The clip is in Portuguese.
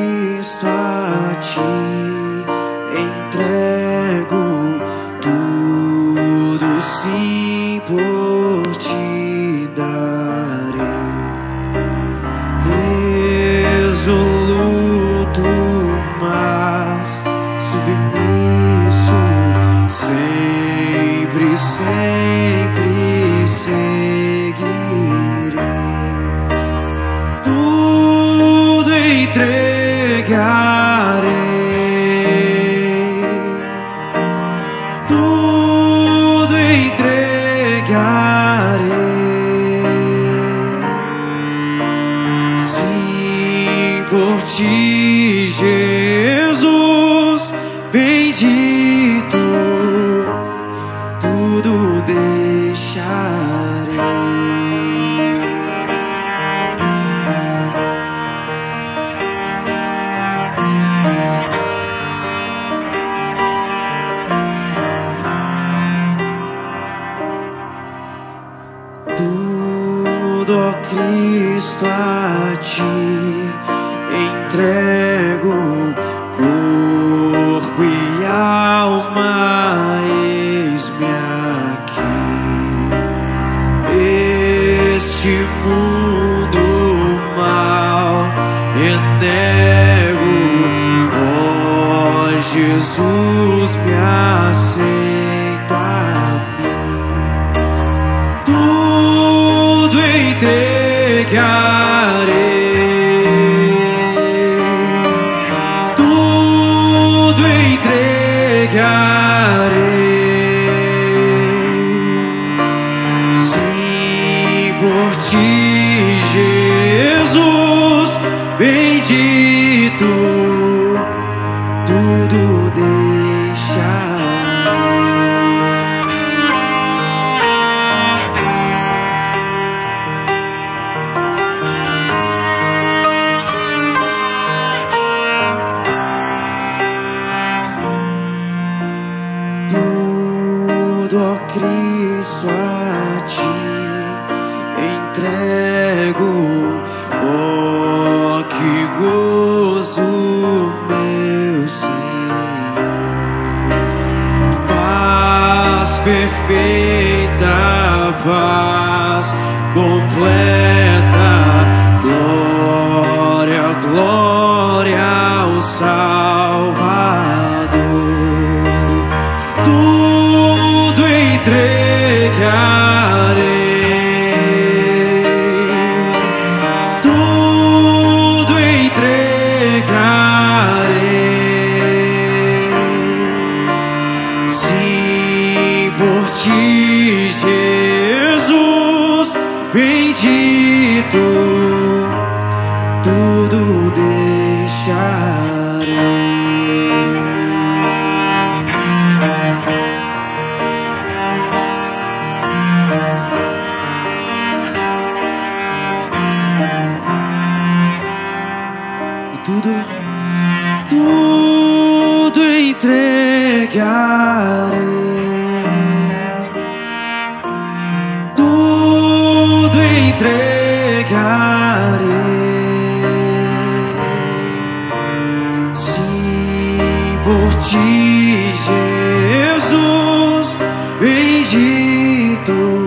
Cristo, a ti entregarei. Tudo entregarei. Sim, por ti, Jesus, Cristo, a ti entrego corpo e alma, eis-me aqui. Este mundo mal renego, ó Jesus, me aceita tudo entregarei, tudo entregarei. Sim, por ti, Jesus, bendito, Cristo, a ti entrego. Oh, que gozo, meu Senhor. Paz perfeita, paz completa. Glória, glória ao Salvador entregarei, tudo entregarei. Sim, por ti, Jesus, bendito, tudo entregarei, tudo entregarei. Sim, por ti, Jesus, bendito